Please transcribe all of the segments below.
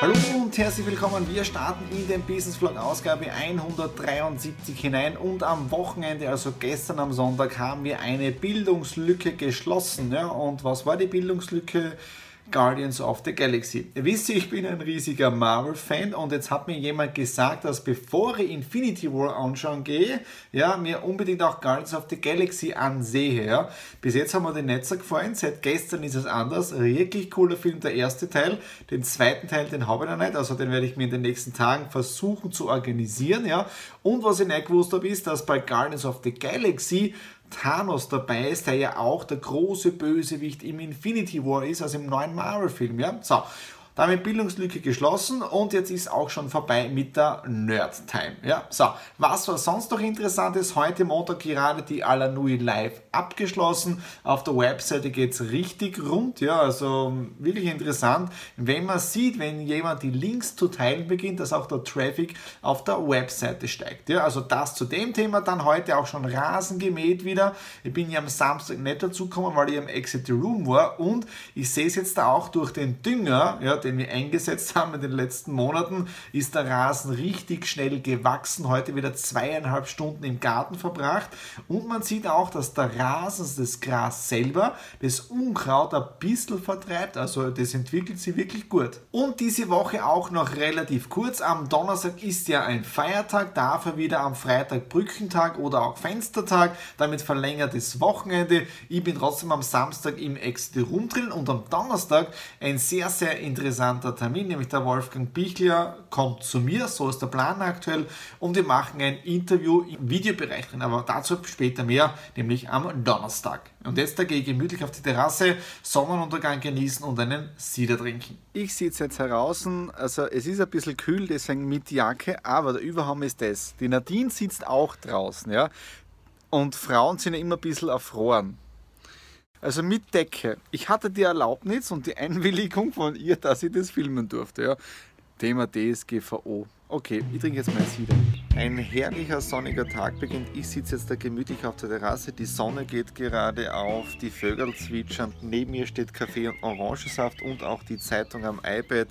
Hallo und herzlich willkommen. Wir starten in den Business Vlog Ausgabe 173 hinein und am Wochenende, also gestern am Sonntag, haben wir eine Bildungslücke geschlossen. Ja? Und was war die Bildungslücke? Guardians of the Galaxy. Wisst ihr, ich bin ein riesiger Marvel-Fan und jetzt hat mir jemand gesagt, dass bevor ich Infinity War anschauen gehe, ja, mir unbedingt auch Guardians of the Galaxy ansehe. Ja. Bis jetzt haben mir die Netzer gefallen, seit gestern ist es anders. Wirklich cooler Film, der erste Teil. Den zweiten Teil, den habe ich noch nicht, also den werde ich mir in den nächsten Tagen versuchen zu organisieren. Ja. Und was ich nicht gewusst habe, ist, dass bei Guardians of the Galaxy Thanos dabei ist, der ja auch der große Bösewicht im Infinity War ist, also im neuen Marvel-Film. Ja? So, damit Bildungslücke geschlossen und jetzt ist auch schon vorbei mit der Nerd Time. Ja, so, was war sonst noch interessant ist, heute Montag gerade die Alanui Live abgeschlossen. Auf der Webseite geht es richtig rund, ja, also wirklich interessant, wenn man sieht, wenn jemand die Links zu teilen beginnt, dass auch der Traffic auf der Webseite steigt. Ja, also das zu dem Thema, dann heute auch schon Rasen gemäht wieder. Ich bin ja am Samstag nicht dazu gekommen, weil ich am Exit Room war und ich sehe es jetzt da auch durch den Dünger, ja, den wir eingesetzt haben in den letzten Monaten, ist der Rasen richtig schnell gewachsen. Heute wieder zweieinhalb Stunden im Garten verbracht. Und man sieht auch, dass der Rasen, das Gras selber, das Unkraut ein bisschen vertreibt. Also das entwickelt sich wirklich gut. Und diese Woche auch noch relativ kurz. Am Donnerstag ist ja ein Feiertag, dafür wieder am Freitag Brückentag oder auch Fenstertag. Damit verlängertes Wochenende. Ich bin trotzdem am Samstag im Exit Room drin und am Donnerstag ein sehr, sehr interessantes interessanter Termin, nämlich der Wolfgang Bichler kommt zu mir, so ist der Plan aktuell, und wir machen ein Interview im Videobereich aber dazu später mehr, nämlich am Donnerstag. Und jetzt da gehe ich gemütlich auf die Terrasse, Sonnenuntergang genießen und einen Cider trinken. Ich sitze jetzt draußen, also es ist ein bisschen kühl, deswegen mit Jacke, aber der Überhang ist das. Die Nadine sitzt auch draußen, ja. Und Frauen sind ja immer ein bisschen erfroren. Also mit Decke. Ich hatte die Erlaubnis und die Einwilligung von ihr, dass ich das filmen durfte. Ja. Thema DSGVO. Okay, ich trinke jetzt mein Cider. Ein herrlicher sonniger Tag beginnt. Ich sitze jetzt da gemütlich auf der Terrasse. Die Sonne geht gerade auf, die Vögel zwitschern. Neben mir steht Kaffee und Orangensaft und auch die Zeitung am iPad.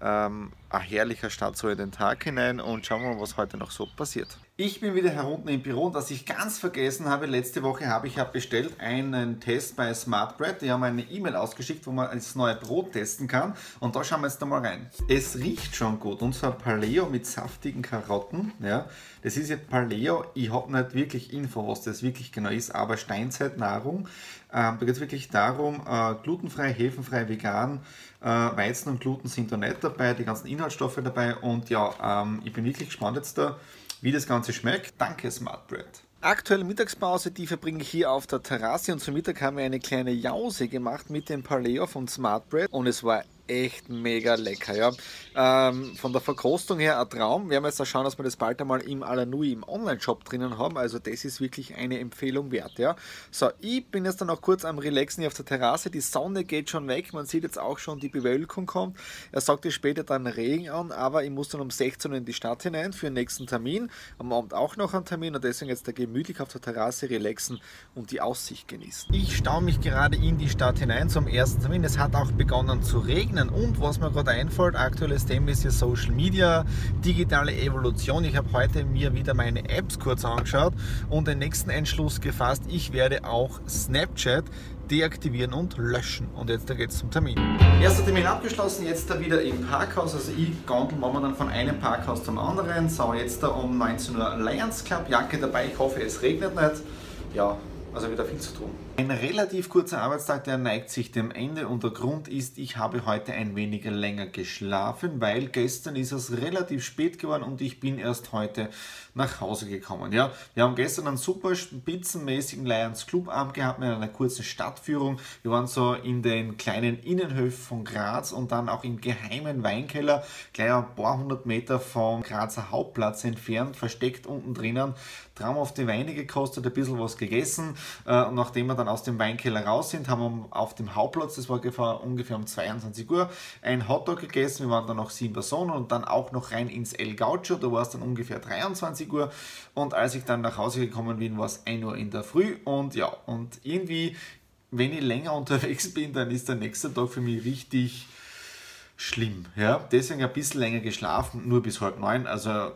Ähm, ein herrlicher Start so in den Tag hinein und schauen wir mal, was heute noch so passiert. Ich bin wieder herunten im Büro und was ich ganz vergessen habe, letzte Woche habe ich ja bestellt einen Test bei Smart Bread. Die haben eine E-Mail ausgeschickt, wo man das neue Brot testen kann. Und da schauen wir jetzt einmal rein. Es riecht schon gut. Und zwar Paleo mit saftigen Karotten. Ja, das ist jetzt Paleo. Ich habe nicht wirklich Info, was das wirklich genau ist, aber Steinzeitnahrung. Ähm, da geht es wirklich darum, äh, glutenfrei, hefenfrei, vegan. Äh, Weizen und Gluten sind da nicht dabei, die ganzen Inhaltsstoffe dabei. Und ja, ähm, ich bin wirklich gespannt jetzt da wie das Ganze schmeckt. Danke Smart Bread. Aktuelle Mittagspause, die verbringe ich hier auf der Terrasse und zum Mittag haben wir eine kleine Jause gemacht mit dem Paleo von Smart Bread und es war echt mega lecker. Ja. Ähm, von der Verkostung her ein Traum. Wir werden jetzt da schauen, dass wir das bald einmal im Alanui im Online-Shop drinnen haben. Also das ist wirklich eine Empfehlung wert. Ja. So, ich bin jetzt dann noch kurz am Relaxen hier auf der Terrasse. Die Sonne geht schon weg. Man sieht jetzt auch schon, die Bewölkung kommt. Er sagte später dann Regen an, aber ich muss dann um 16 Uhr in die Stadt hinein für den nächsten Termin. Am Abend auch noch einen Termin und deswegen jetzt da gemütlich auf der Terrasse relaxen und die Aussicht genießen. Ich staue mich gerade in die Stadt hinein zum ersten Termin. Es hat auch begonnen zu regnen begegnen. Und was mir gerade einfällt, aktuelles Thema ist ja Social Media, digitale Evolution. Ich habe heute mir wieder meine Apps kurz angeschaut und den nächsten Entschluss gefasst, ich werde auch Snapchat deaktivieren und löschen. Und jetzt geht es zum Termin. Erster Termin abgeschlossen, jetzt da wieder im Parkhaus. Also ich gondel momentan von einem Parkhaus zum anderen. So, jetzt da um 19 Uhr Lions Club, Jacke dabei. Ich hoffe, es regnet nicht. Ja, also wieder viel zu tun. Ein relativ kurzer Arbeitstag, der neigt sich dem Ende und der Grund ist, ich habe heute ein wenig länger geschlafen, weil gestern ist es relativ spät geworden und ich bin erst heute nach Hause gekommen. Ja, wir haben gestern einen super spitzenmäßigen Lions Clubabend gehabt mit einer kurzen Stadtführung. Wir waren so in den kleinen Innenhöfen von Graz und dann auch im geheimen Weinkeller, gleich ein paar hundert Meter vom Grazer Hauptplatz entfernt, versteckt unten drinnen. Traumhafte Weine gekostet, ein bisschen was gegessen. Äh, und nachdem wir dann aus dem Weinkeller raus sind, haben auf dem Hauptplatz, das war ungefähr um 22 Uhr, ein Hotdog gegessen. Wir waren dann noch sieben Personen und dann auch noch rein ins El Gaucho. Da war es dann ungefähr 23 Uhr. Und als ich dann nach Hause gekommen bin, war es 1 Uhr in der Früh. Und ja, und irgendwie, wenn ich länger unterwegs bin, dann ist der nächste Tag für mich richtig schlimm. Ja, deswegen ein bisschen länger geschlafen, nur bis halb neun. Also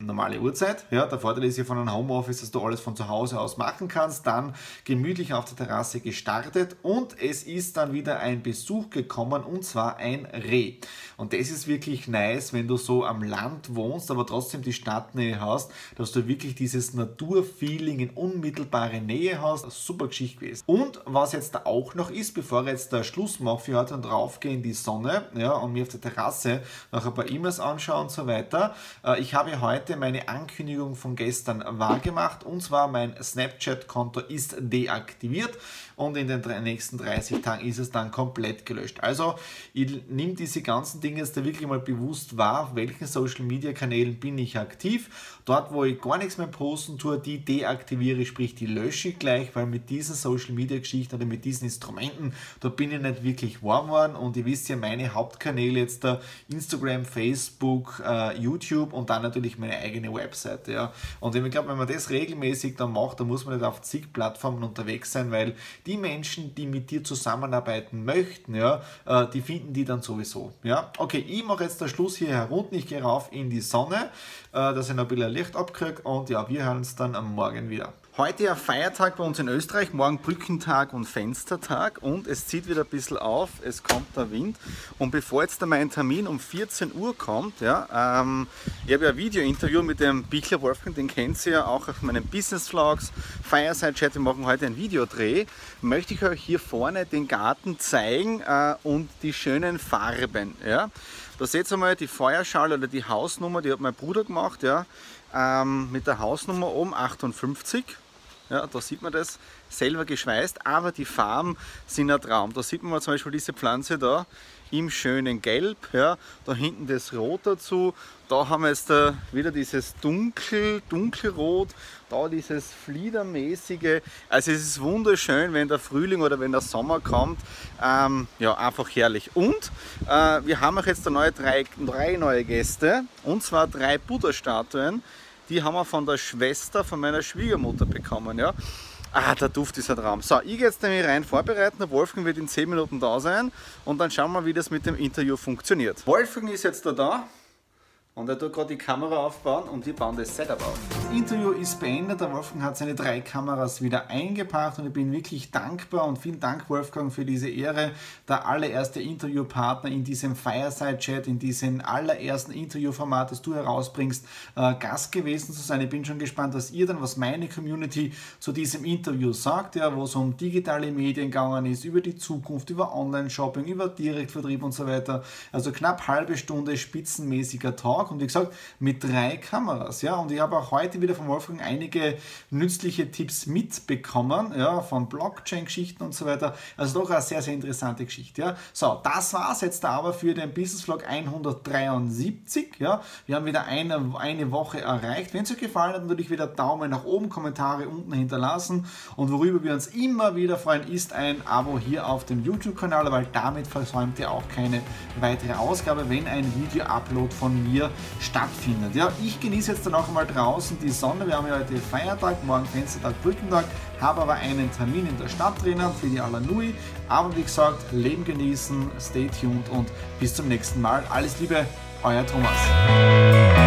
normale Uhrzeit. Ja, der Vorteil ist ja von einem Homeoffice, dass du alles von zu Hause aus machen kannst. Dann gemütlich auf der Terrasse gestartet und es ist dann wieder ein Besuch gekommen und zwar ein Reh. Und das ist wirklich nice, wenn du so am Land wohnst, aber trotzdem die Stadtnähe hast, dass du wirklich dieses Naturfeeling in unmittelbare Nähe hast. Super Geschichte gewesen. Und was jetzt da auch noch ist, bevor ich jetzt der Schluss mache für heute und raufgehe in die Sonne ja, und mir auf der Terrasse noch ein paar E-Mails anschaue und so weiter. Äh, ich habe heute heute meine Ankündigung von gestern wahrgemacht und zwar mein Snapchat-Konto ist deaktiviert und in den nächsten 30 Tagen ist es dann komplett gelöscht. Also ich nehme diese ganzen Dinge jetzt da wirklich mal bewusst wahr, auf welchen Social Media Kanälen bin ich aktiv. Dort, wo ich gar nichts mehr posten tue, die deaktiviere ich, sprich die lösche ich gleich, weil mit diesen Social Media Geschichten oder mit diesen Instrumenten, da bin ich nicht wirklich warm geworden und ihr wisst ja, meine Hauptkanäle jetzt da Instagram, Facebook, äh, YouTube und dann natürlich meine eigene Webseite. Ja. Und ich glaube, wenn man das regelmäßig dann macht, dann muss man nicht auf zig Plattformen unterwegs sein, weil die Menschen, die mit dir zusammenarbeiten möchten, ja, äh, die finden die dann sowieso. Ja. Okay, ich mache jetzt den Schluss hier herunter, ich gehe rauf in die Sonne, äh, dass ich noch ein bisschen Licht abkriege und ja, wir hören uns dann am Morgen wieder. Heute ein Feiertag bei uns in Österreich, morgen Brückentag und Fenstertag und es zieht wieder ein bisschen auf, es kommt der Wind und bevor jetzt mein Termin um 14 Uhr kommt, ja, ähm, ich habe ja ein Video-Interview mit dem Bichler Wolfgang, den kennt ihr ja auch auf meinen Business-Vlogs, Fireside-Chat, wir machen heute ein Videodreh, möchte ich euch hier vorne den Garten zeigen äh, und die schönen Farben. Ja. Da seht ihr mal die Feuerschale oder die Hausnummer, die hat mein Bruder gemacht, ja, ähm, mit der Hausnummer oben 58 ja, da sieht man das selber geschweißt, aber die Farben sind ein Traum. Da sieht man zum Beispiel diese Pflanze da im schönen Gelb, ja, da hinten das Rot dazu, da haben wir jetzt da wieder dieses dunkel, dunkelrot, da dieses Fliedermäßige. Also es ist wunderschön, wenn der Frühling oder wenn der Sommer kommt. Ähm, ja, einfach herrlich. Und äh, wir haben auch jetzt neue drei, drei neue Gäste, und zwar drei Buddha-Statuen die haben wir von der Schwester von meiner Schwiegermutter bekommen. Ja. Ah, der Duft ist ein Traum. So, ich gehe jetzt nämlich rein vorbereiten. Der Wolfgang wird in 10 Minuten da sein und dann schauen wir, wie das mit dem Interview funktioniert. Wolfgang ist jetzt da da. Und er tut gerade die Kamera aufbauen und wir bauen das Setup auf. Interview ist beendet. Der Wolfgang hat seine drei Kameras wieder eingebracht und ich bin wirklich dankbar und vielen Dank, Wolfgang, für diese Ehre. Der allererste Interviewpartner in diesem Fireside-Chat, in diesem allerersten Interviewformat, das du herausbringst, äh, Gast gewesen zu sein. Ich bin schon gespannt, was ihr dann, was meine Community zu diesem Interview sagt, ja, wo es um digitale Medien gegangen ist, über die Zukunft, über Online-Shopping, über Direktvertrieb und so weiter. Also knapp halbe Stunde spitzenmäßiger Talk und wie gesagt mit drei Kameras. Ja? Und ich habe auch heute wieder von Wolfgang einige nützliche Tipps mitbekommen, ja, von Blockchain-Geschichten und so weiter. Also doch eine sehr, sehr interessante Geschichte. Ja? So, das war es jetzt aber für den Business Vlog 173. Ja? Wir haben wieder eine, eine Woche erreicht. Wenn es euch gefallen hat, natürlich wieder Daumen nach oben, Kommentare unten hinterlassen. Und worüber wir uns immer wieder freuen, ist ein Abo hier auf dem YouTube-Kanal, weil damit versäumt ihr auch keine weitere Ausgabe, wenn ein Video-Upload von mir stattfindet. Ja, ich genieße jetzt dann auch einmal draußen die Sonne. Wir haben ja heute Feiertag, morgen Fenstertag, Brückentag, habe aber einen Termin in der Stadt drinnen für die Alanui. Aber wie gesagt, Leben genießen, stay tuned und bis zum nächsten Mal. Alles Liebe, euer Thomas.